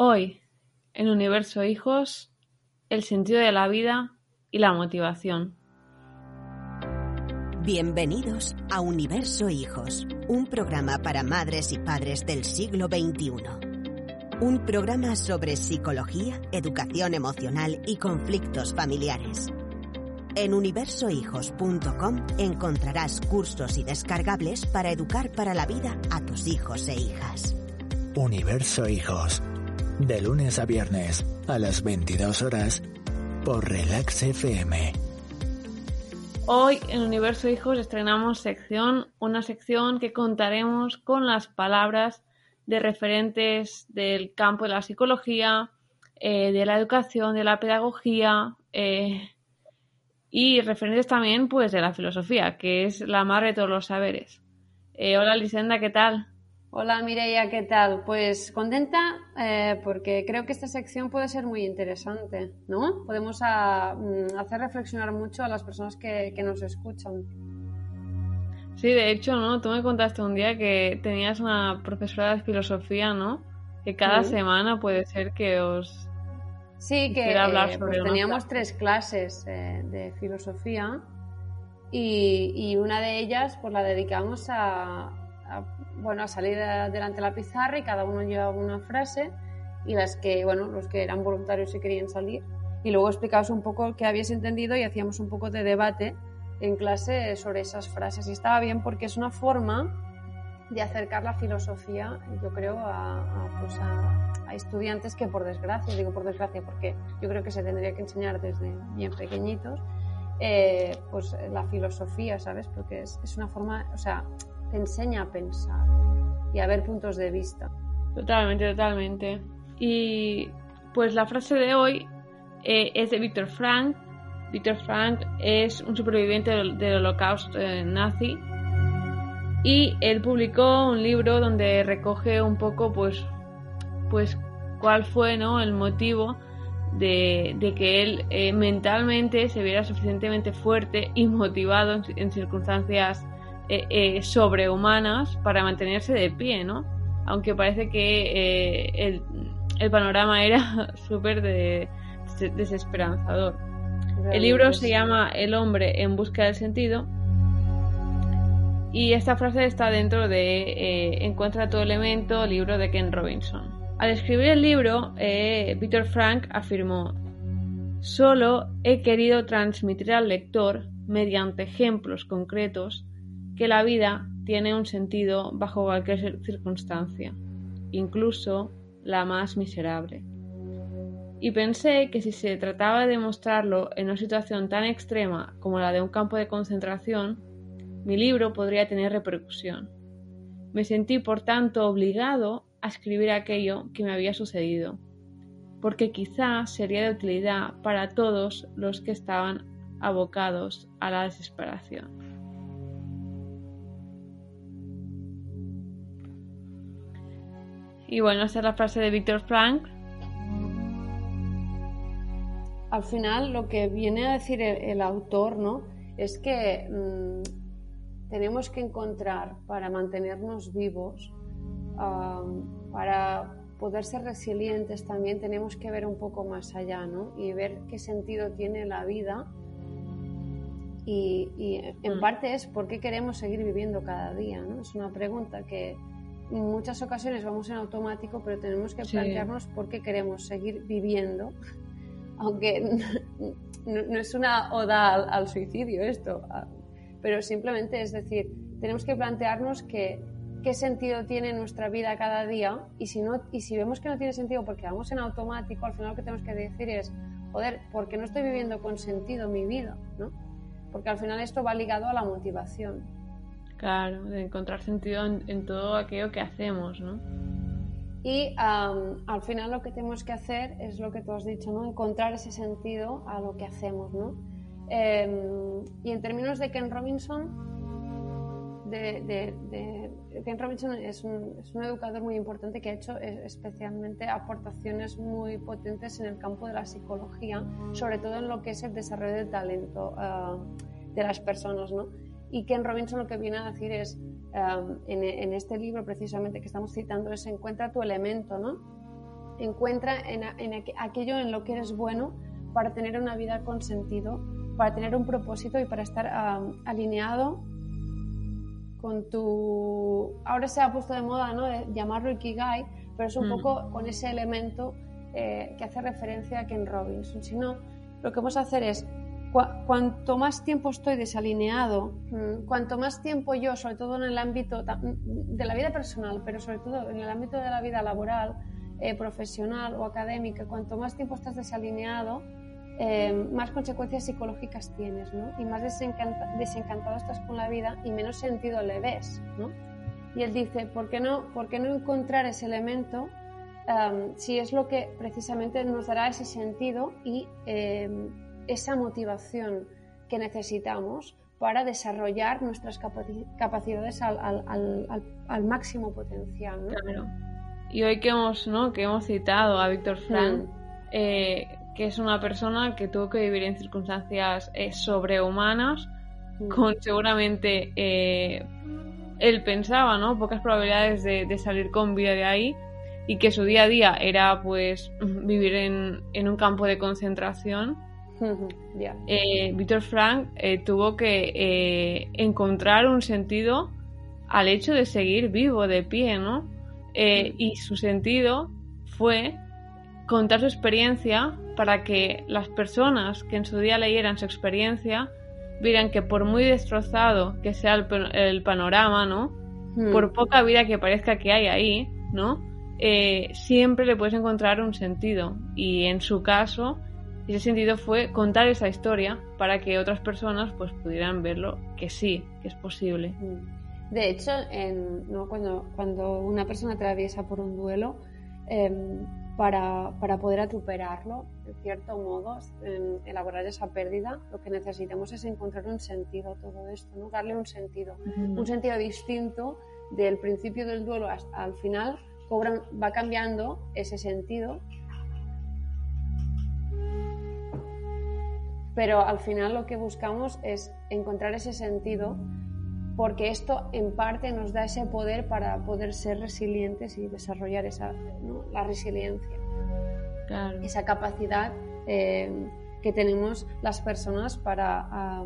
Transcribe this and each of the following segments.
Hoy, en Universo Hijos, el sentido de la vida y la motivación. Bienvenidos a Universo Hijos, un programa para madres y padres del siglo XXI. Un programa sobre psicología, educación emocional y conflictos familiares. En universohijos.com encontrarás cursos y descargables para educar para la vida a tus hijos e hijas. Universo Hijos, de lunes a viernes a las 22 horas por Relax FM. Hoy en Universo Hijos estrenamos sección, una sección que contaremos con las palabras de referentes del campo de la psicología, eh, de la educación, de la pedagogía eh, y referentes también pues de la filosofía, que es la madre de todos los saberes. Eh, hola Lisenda, ¿qué tal? Hola Mireia, ¿qué tal? Pues contenta eh, porque creo que esta sección puede ser muy interesante, ¿no? Podemos a, mm, hacer reflexionar mucho a las personas que, que, nos escuchan. Sí, de hecho, ¿no? Tú me contaste un día que tenías una profesora de filosofía, ¿no? Que cada Sí. semana puede ser que os... Sí, que hablar eh, pues teníamos clase. tres clases eh, de filosofía y, y una de ellas pues la dedicamos a, a, bueno, a salir delante de la pizarra y cada uno llevaba una frase y las que, bueno, los que eran voluntarios y querían salir y luego explicabas un poco qué habías entendido y hacíamos un poco de debate en clase sobre esas frases y estaba bien porque es una forma de acercar la filosofía, yo creo, a, a, pues a- a estudiantes que por desgracia, digo por desgracia porque yo creo que se tendría que enseñar desde bien pequeñitos, eh, pues la filosofía, ¿sabes? Porque es, es una forma, o sea, te enseña a pensar y a ver puntos de vista. Totalmente, totalmente. Y pues la frase de hoy eh, es de Víctor Frank. Víctor Frank es un superviviente del, holocausto nazi y él publicó un libro donde recoge un poco pues pues cuál fue ¿no? el motivo de, de que él eh, mentalmente se viera suficientemente fuerte y motivado en circunstancias eh, eh, sobrehumanas para mantenerse de pie, ¿no? Aunque parece que eh, el, el panorama era súper de- des- desesperanzador. El libro se llama El hombre en busca del sentido y esta frase está dentro de Encuentra tu elemento, libro de Ken Robinson. Al escribir el libro, Víctor Frank afirmó, solo he querido transmitir al lector, mediante ejemplos concretos, que la vida tiene un sentido bajo cualquier circunstancia, incluso la más miserable. Y pensé que si se trataba de demostrarlo en una situación tan extrema como la de un campo de concentración, mi libro podría tener repercusión. Me sentí, por tanto, obligado a escribir aquello que me había sucedido, porque quizá sería de utilidad para todos los que estaban abocados a la desesperación. Y bueno, esa es la frase de Víctor Frank. Al final, lo que viene a decir el, el autor, ¿no? Es que mm, tenemos que encontrar para mantenernos vivos, para poder ser resilientes también tenemos que ver un poco más allá, ¿no? Y ver qué sentido tiene la vida. Y, y en Mm. parte es por qué queremos seguir viviendo cada día, ¿no? Es una pregunta que en muchas ocasiones vamos en automático, pero tenemos que Sí. plantearnos por qué queremos seguir viviendo aunque no, no es una oda al, al suicidio esto, pero simplemente es decir, tenemos que plantearnos que, qué sentido tiene nuestra vida cada día y si, no, y si vemos que no tiene sentido porque vamos en automático, al final lo que tenemos que decir es, joder, ¿por qué no estoy viviendo con sentido mi vida? ¿no? Porque al final esto va ligado a la motivación. Claro, de encontrar sentido en, todo aquello que hacemos, ¿no? Y al final lo que tenemos que hacer es lo que tú has dicho, ¿no? Encontrar ese sentido a lo que hacemos, ¿no? Em, y en términos de Ken Robinson, de, de- de- Ken Robinson es un, educador muy importante que ha hecho eh, especialmente aportaciones muy potentes en el campo de la psicología, sobre todo en lo que es el desarrollo del talento ah, de las personas, ¿no? Y Ken Robinson lo que viene a decir es, um, en, en este libro precisamente que estamos citando, es encuentra tu elemento, ¿no? encuentra en, aquello en lo que eres bueno para tener una vida con sentido, para tener un propósito y para estar alineado con tu... Ahora se ha puesto de moda ¿no? llamarlo Ikigai, pero es un mm. poco con ese elemento eh, que hace referencia a Ken Robinson. Si no, lo que vamos a hacer es, cuanto más tiempo estoy desalineado, mm, cuanto más tiempo yo, sobre todo en el ámbito de la vida personal, pero sobre todo en el ámbito de la vida laboral, eh, profesional o académica, cuanto más tiempo estás desalineado, eh, más consecuencias psicológicas tienes, ¿no? Y más desencantado estás con la vida y menos sentido le ves, ¿no? Y él dice, ¿por qué no, por qué no encontrar ese elemento um, si es lo que precisamente nos dará ese sentido y em, esa motivación que necesitamos para desarrollar nuestras capacidades al, al, al, máximo potencial. ¿no? Claro. Y hoy que hemos, ¿no? que hemos citado a Víctor Frank, mm. eh, que es una persona que tuvo que vivir en circunstancias eh, sobrehumanas, mm. con seguramente eh, él pensaba, ¿no? Pocas probabilidades de, salir con vida de ahí y que su día a día era pues vivir en, un campo de concentración. Eh, Víctor Frank tuvo que encontrar un sentido al hecho de seguir vivo, de pie, ¿no? Y su sentido fue contar su experiencia para que las personas que en su día leyeran su experiencia vieran que por muy destrozado que sea el, panorama, ¿no? Por poca vida que parezca que hay ahí, ¿no? Eh, siempre le puedes encontrar un sentido. Y en su caso, ese sentido fue contar esa historia para que otras personas pues pudieran verlo que sí, que es posible. Hmm. De hecho, cuando, cuando una persona atraviesa por un duelo, em, para, para, poder atuperarlo, de cierto modo, elaborar esa pérdida, lo que necesitamos es encontrar un sentido a todo esto, ¿no? darle un sentido, un sentido distinto del principio del duelo hasta al final, va cambiando ese sentido, pero al final lo que buscamos es encontrar ese sentido porque esto en parte nos da ese poder para poder ser resilientes y desarrollar esa, la resiliencia, esa capacidad eh, que tenemos las personas para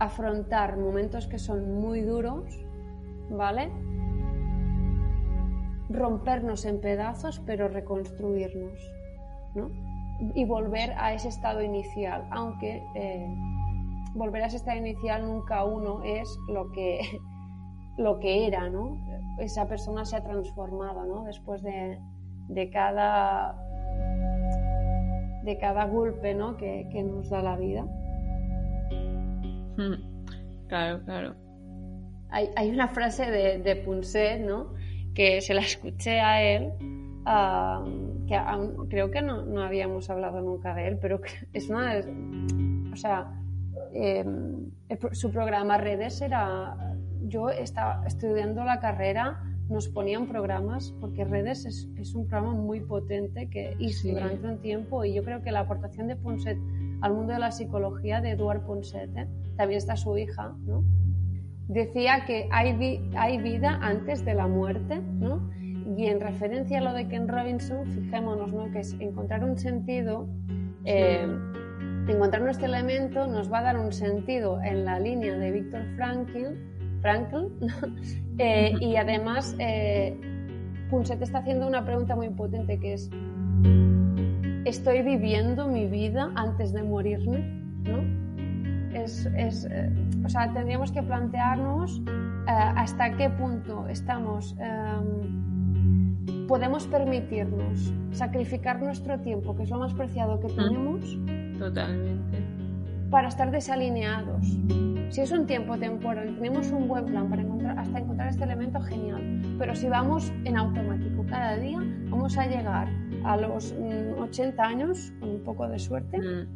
afrontar momentos que son muy duros, ¿vale? Rompernos en pedazos, pero reconstruirnos, ¿no? Y volver a ese estado inicial, aunque eh, volver a ese estado inicial nunca uno es lo que, lo que era, ¿no? Esa persona se ha transformado, ¿no? Después de, de cada de cada golpe ¿no? que, nos da la vida. Hmm. Claro, claro. Hay, hay una frase de, de, Punset, ¿no? que se la escuché a él, ah, que creo que no, no, habíamos hablado nunca de él, pero es una... O sea, Em, su programa Redes era, yo estaba estudiando la carrera, nos ponían programas, porque Redes es, un programa muy potente que hizo durante un tiempo y yo creo que la aportación de Ponset al mundo de la psicología de Eduard Ponset, ¿eh? también está su hija, ¿no? decía que hay, hay vida antes de la muerte, ¿no? Y en referencia a lo de Ken Robinson, fijémonos ¿no? que es encontrar un sentido. Eh, encontrar nuestro elemento nos va a dar un sentido en la línea de Víctor Frankl, Frankl eh, y además eh, Punset está haciendo una pregunta muy potente que es ¿estoy viviendo mi vida antes de morirme? ¿no? Es, es, eh, o sea, tendríamos que plantearnos hasta qué punto estamos em, podemos permitirnos sacrificar nuestro tiempo, que es lo más preciado que tenemos, Totalmente. Para estar desalineados. Si es un tiempo temporal, tenemos un buen plan para encontrar, hasta encontrar este elemento, genial. Pero si vamos en automático cada día, vamos a llegar a los 80 mm, años, con un poco de suerte, mm.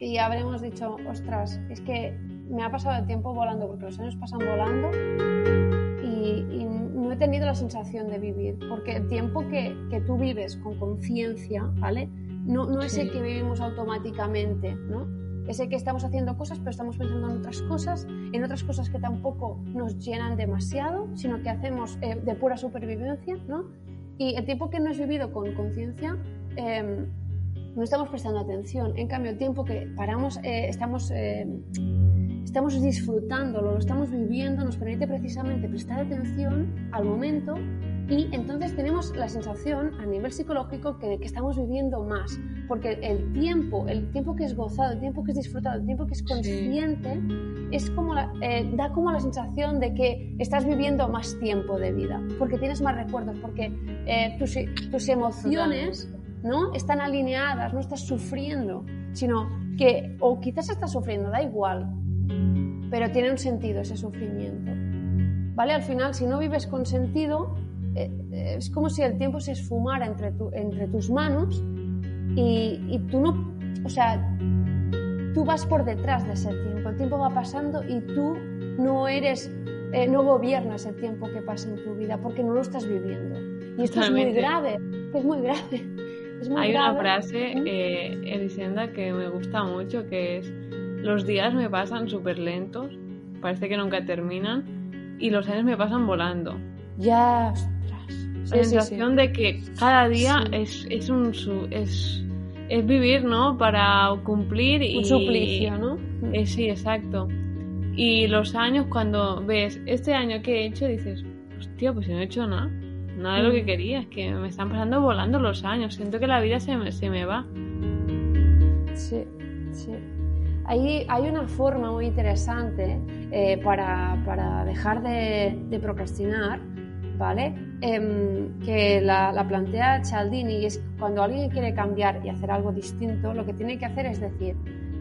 y habremos dicho, ostras, es que me ha pasado el tiempo volando, porque los años pasan volando y, no he tenido la sensación de vivir, porque el tiempo que, que tú vives con conciencia, ¿vale? No, no es el que vivimos automáticamente, ¿no? Es el que estamos haciendo cosas, pero estamos pensando en otras cosas, en otras cosas que tampoco nos llenan demasiado, sino que hacemos eh, de pura supervivencia, ¿no? Y el tiempo que no es vivido con conciencia, em, no estamos prestando atención. En cambio, el tiempo que paramos, eh, estamos, eh, estamos disfrutándolo, lo estamos viviendo, nos permite precisamente prestar atención al momento y entonces tenemos la sensación a nivel psicológico que, que estamos viviendo más, porque el tiempo, el tiempo que es gozado, el tiempo que es disfrutado, el tiempo que es consciente, es como eh, da como la sensación de que estás viviendo más tiempo de vida, porque tienes más recuerdos, porque tus, tus emociones ¿no? Están alineadas, no estás sufriendo, sino que, o quizás estás sufriendo, da igual, pero tiene un sentido ese sufrimiento. ¿Vale? Al final, si no vives con sentido, eh, eh, es como si el tiempo se esfumara entre, entre tus manos y, tú no, o sea, tú vas por detrás de ese tiempo, el tiempo va pasando y tú no eres, eh, no gobiernas el tiempo que pasa en tu vida porque no lo estás viviendo. Y esto es muy grave, es muy grave. Hay una frase, eh, Elisenda, que me gusta mucho, que es, los días me pasan súper lentos, parece que nunca terminan, y los años me pasan volando. Ya, ostras. La sensación de que cada día es, es un... Es, es vivir, ¿no? Para cumplir y... Un suplicio, ¿no? Eh, sí, exacto. Y los años, cuando ves este año que he hecho, dices, hostia, pues no he hecho nada. Nada de lo que quería, es que me están pasando volando los años. Siento que la vida se me, se me va. Sí, sí. Hay, hay una forma muy interesante eh, para, para, dejar de, de procrastinar, ¿vale? Em, que la, la, plantea Cialdini y es cuando alguien quiere cambiar y hacer algo distinto, lo que tiene que hacer es decir,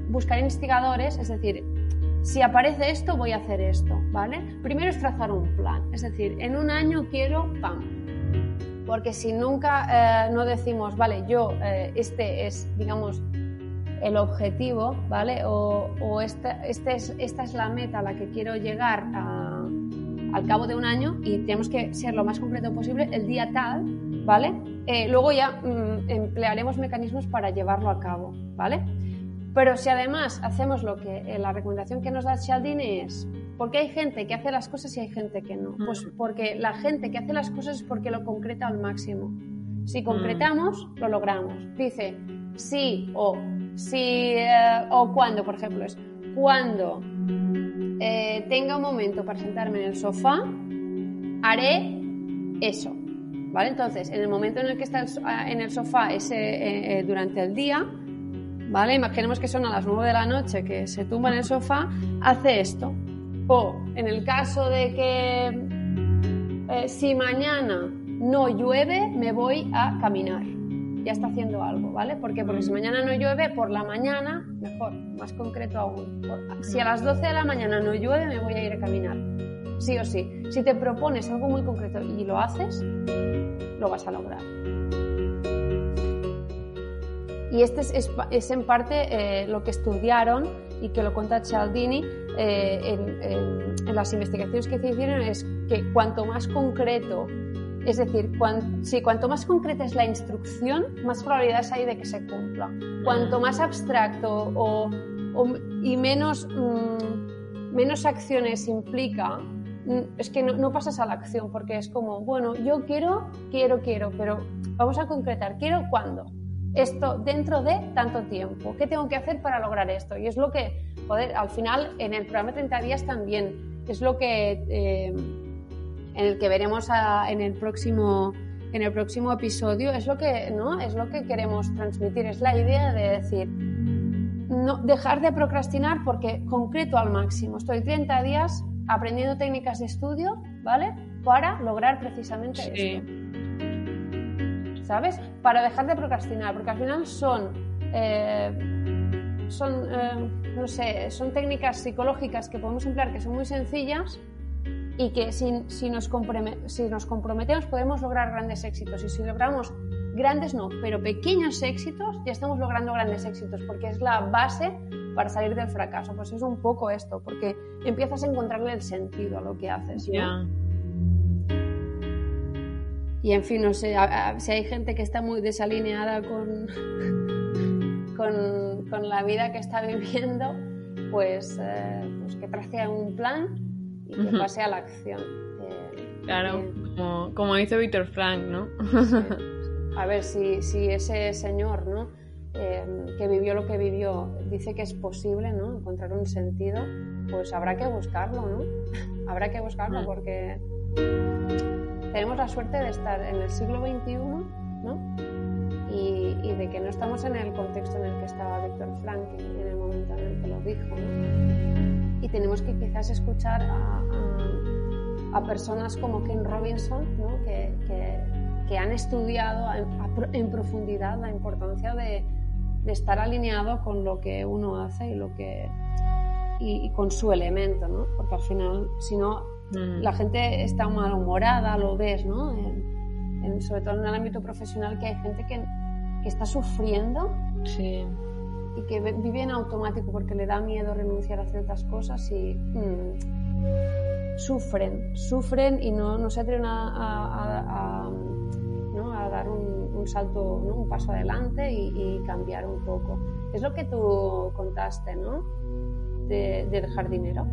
buscar instigadores, es decir, si aparece esto, voy a hacer esto, ¿vale? Primero es trazar un plan, es decir, en un año quiero, ¡pam!, porque si nunca eh, no decimos, vale, yo, eh, este es, digamos, el objetivo, ¿vale? O, esta, este es, esta es la meta a la que quiero llegar al cabo de un año y tenemos que ser lo más completo posible el día tal, ¿vale? Eh, luego ya mm, emplearemos mecanismos para llevarlo a cabo, ¿vale? Pero si además hacemos lo que la recomendación que nos da Cialdini es ¿Por hay gente que hace las cosas y hay gente que no? Pues mm. porque la gente que hace las cosas es porque lo concreta al máximo. Si mm. concretamos, lo logramos. Dice sí o si eh, o cuando, por ejemplo, es cuando eh, tenga un momento para sentarme en el sofá, haré eso. ¿Vale? Entonces, en el momento en el que está en el sofá ese, eh, durante el día, ¿vale? Imaginemos que son a las 9 de la noche que se tumba en el sofá, hace esto. O en el caso de que eh, si mañana no llueve, me voy a caminar. Ya está haciendo algo, ¿vale? ¿Por qué? Porque si mañana no llueve, por la mañana, mejor, más concreto aún. Si a las 12 de la mañana no llueve, me voy a ir a caminar. Sí o sí. Si te propones algo muy concreto y lo haces, lo vas a lograr. Y este es, en parte eh, lo que estudiaron y que lo cuenta Cialdini eh, en, las investigaciones que se hicieron, es que cuanto más concreto, es decir, si cuanto más concreta es la instrucción, más probabilidades hay de que se cumpla. Cuanto más abstracto o, y menos, mm, menos acciones implica, mm, es que no, no, pasas a la acción porque es como, bueno, yo quiero, quiero, quiero, pero vamos a concretar, quiero cuándo esto dentro de tanto tiempo. ¿Qué tengo que hacer para lograr esto? Y es lo que, joder, al final en el programa 30 días también es lo que eh, en el que veremos en el próximo en el próximo episodio es lo que no es lo que queremos transmitir es la idea de decir no dejar de procrastinar porque concreto al máximo. Estoy 30 días aprendiendo técnicas de estudio vale para lograr precisamente esto. ¿sabes? Para dejar de procrastinar, porque al final son, eh, son eh, no sé, son técnicas psicológicas que podemos emplear que son muy sencillas y que si, si, nos si nos comprometemos podemos lograr grandes éxitos y si logramos grandes no, pero pequeños éxitos, ya estamos logrando grandes éxitos porque es la base para salir del fracaso. Pues es un poco esto, porque empiezas a encontrarle el sentido a lo que haces. ¿no? Y en fin, no sé, si hay gente que está muy desalineada con, con, la vida que está viviendo, pues, eh, pues que trace un plan y que pase a la acción. claro. Como, como hizo Víctor Frank, ¿no? A ver, si, si ese señor, ¿no? Eh, que vivió lo que vivió, dice que es posible, ¿no? Encontrar un sentido, pues habrá que buscarlo, ¿no? habrá que buscarlo mm. porque tenemos la suerte de estar en el siglo XXI, de que no estamos en el contexto en el que estaba Víctor Frank en el momento en el que lo dijo, ¿no? Y tenemos que quizás escuchar a, a, a personas como Ken Robinson, ¿no? Que, que, que han estudiado en, en profundidad la importancia de, de estar alineado con lo que uno hace y lo que y, con su elemento, ¿no? Porque al final, si no, mm. la gente está malhumorada, lo ves, ¿no? En, sobre todo en el ámbito profesional, que hay gente que, que está sufriendo sí. y que vive en automático porque le da miedo renunciar a ciertas cosas y mm, sufren, sufren y no, no se atreven a, a, a, ¿no? a dar un un salto, ¿no? un paso adelante y, cambiar un poco. Es lo que tú contaste, ¿no? del jardinero.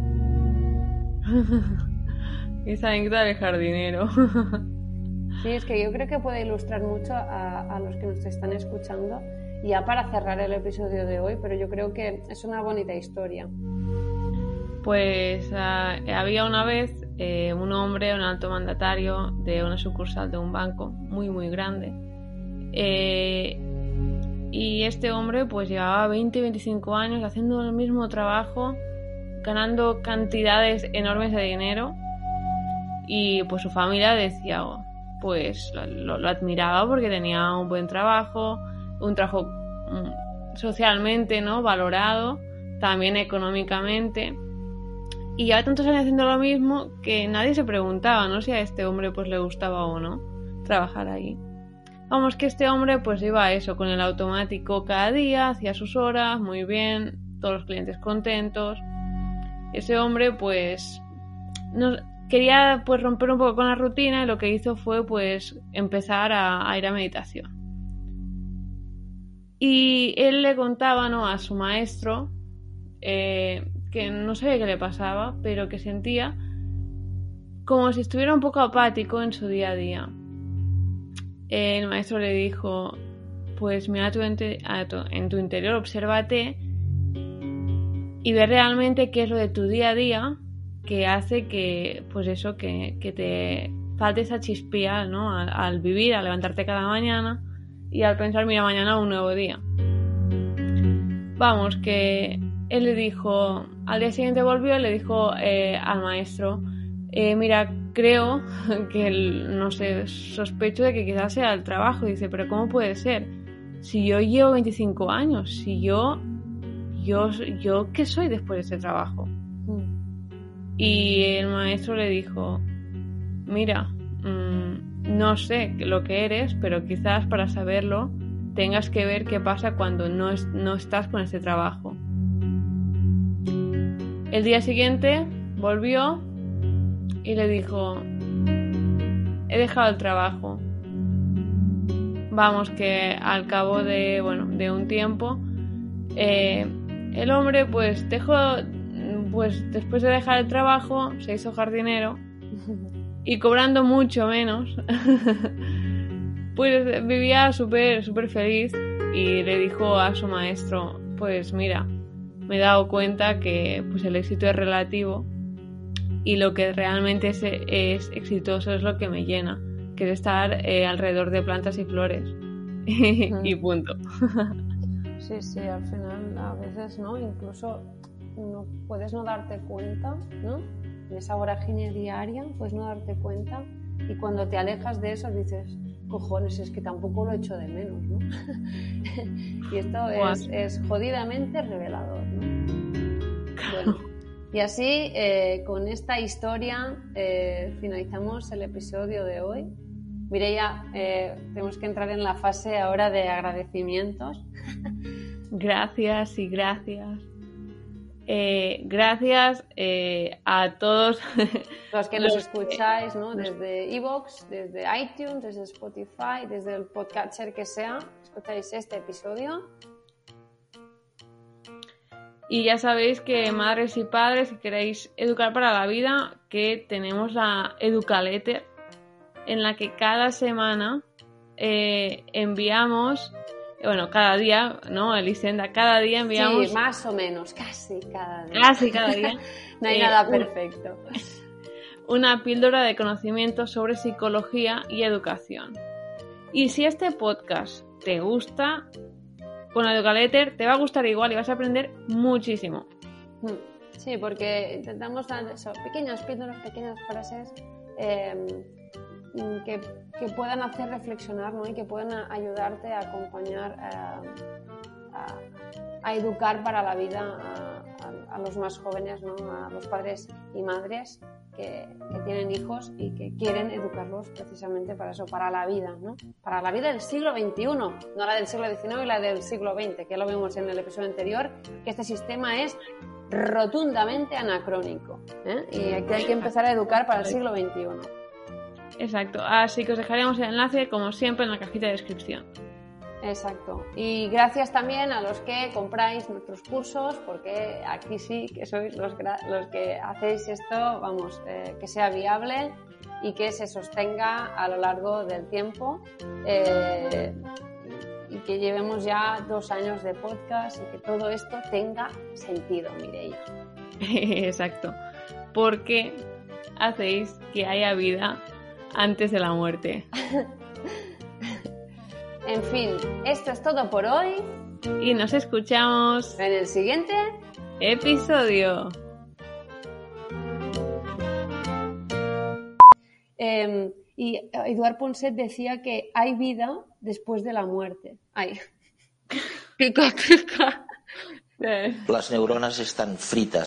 Esa anécdota del jardinero. sí, es que yo creo que puede ilustrar mucho a, los que nos están escuchando, ya para cerrar el episodio de hoy, pero yo creo que es una bonita historia. Pues ah, había una vez eh, un hombre, un alto mandatario de una sucursal de un banco muy, muy grande, eh, y este hombre pues llevaba 20-25 años haciendo el mismo trabajo, ganando cantidades enormes de dinero y pues su familia decía, pues lo, admiraba porque tenía un buen trabajo, un trabajo mm, socialmente no valorado, también económicamente. Y ya tantos años haciendo lo mismo que nadie se preguntaba, ¿no? Si a este hombre pues le gustaba o no trabajar ahí. Vamos, que este hombre pues iba eso, con el automático cada día, hacía sus horas, muy bien, todos los clientes contentos. Ese hombre pues quería pues romper un poco con la rutina y lo que hizo fue pues empezar a, ir a meditación. Y él le contaba ¿no? a su maestro eh, que no sabía qué le pasaba, pero que sentía como si estuviera un poco apático en su día a día el maestro le dijo, pues mira en tu interior, obsérvate y ve realmente qué es lo de tu día a día que hace que, pues eso, que, te falte esa chispía, ¿no? Al, vivir, al levantarte cada mañana y al pensar, mira, mañana un nuevo día. Vamos, que él le dijo, al día siguiente volvió y le dijo eh, al maestro, eh, mira, creo que, no sé, sospecho de que quizás sea el trabajo. Dice, pero ¿cómo puede ser? Si yo llevo 25 años, si yo, yo, yo, ¿qué soy después de ese trabajo? Y el maestro le dijo, mira, mm, no sé lo que eres, pero quizás para saberlo tengas que ver qué pasa cuando no, no estás con ese trabajo. El día siguiente volvió y le dijo, he dejado el trabajo. Vamos, que al cabo de, bueno, de un tiempo, eh, el hombre pues dejó, pues después de dejar el trabajo, se hizo jardinero y cobrando mucho menos, pues vivía súper, súper feliz y le dijo a su maestro, pues mira, me he dado cuenta que pues el éxito es relativo y lo que realmente es, es exitoso es lo que me llena, que es estar eh, alrededor de plantas y flores. y punto. sí, sí, al final a veces, ¿no? Incluso no puedes no darte cuenta, ¿no? En esa vorágine diaria, puedes no darte cuenta y cuando te alejas de eso dices, cojones, es que tampoco lo echo de menos, ¿no? y esto es, es, jodidamente revelador, ¿no? Y así, eh, con esta historia, eh, finalizamos el episodio de hoy. Mireia, eh, tenemos que entrar en la fase ahora de agradecimientos. Gracias y gracias. Gracias a todos los que nos escucháis ¿no? desde Evox, desde iTunes, desde Spotify, desde el podcatcher que sea, escucháis este episodio. Y ya sabéis que madres y padres, si queréis educar para la vida, que tenemos la Educaletter, en la que cada semana eh, enviamos, bueno, cada día, ¿no, Elisenda? Cada día enviamos... Sí, más o menos, casi cada día. Casi cada día. no hay eh, nada un- perfecto. una píldora de conocimiento sobre psicología y educación. Y si este podcast te gusta, con Educaletter te va a gustar igual y vas a aprender muchísimo. Mm, Sí, porque intentamos dar eso, pequeñas píldoras, pequeñas frases eh, que, que puedan hacer reflexionar ¿no? y que puedan ayudarte a acompañar, eh, a, educar para la vida a, los más jóvenes, ¿no? a los padres y madres que, que tienen hijos y que quieren educarlos precisamente para eso, para la vida, ¿no? para la vida del siglo XXI, no la del siglo XIX y la del siglo XX, que lo vimos en el episodio anterior, que este sistema es rotundamente anacrónico. ¿eh? Y aquí hay que empezar a educar para el siglo XXI. Exacto. Así que os dejaremos el enlace, como siempre, en la cajita de descripción. Exacto. Y gracias también a los que compráis nuestros cursos, porque aquí sí que sois los, que hacéis esto, vamos, eh, que sea viable y que se sostenga a lo largo del tiempo. eh, y que llevemos ya dos años de podcast y que todo esto tenga sentido, Mireia. Exacto. Porque hacéis que haya vida antes de la muerte. En fin, esto es todo por hoy. Y nos escuchamos En el siguiente episodio. Eh, y Eduard Ponset decía que hay vida después de la muerte. Ay. Pica, pica. Eh. Las neuronas están fritas.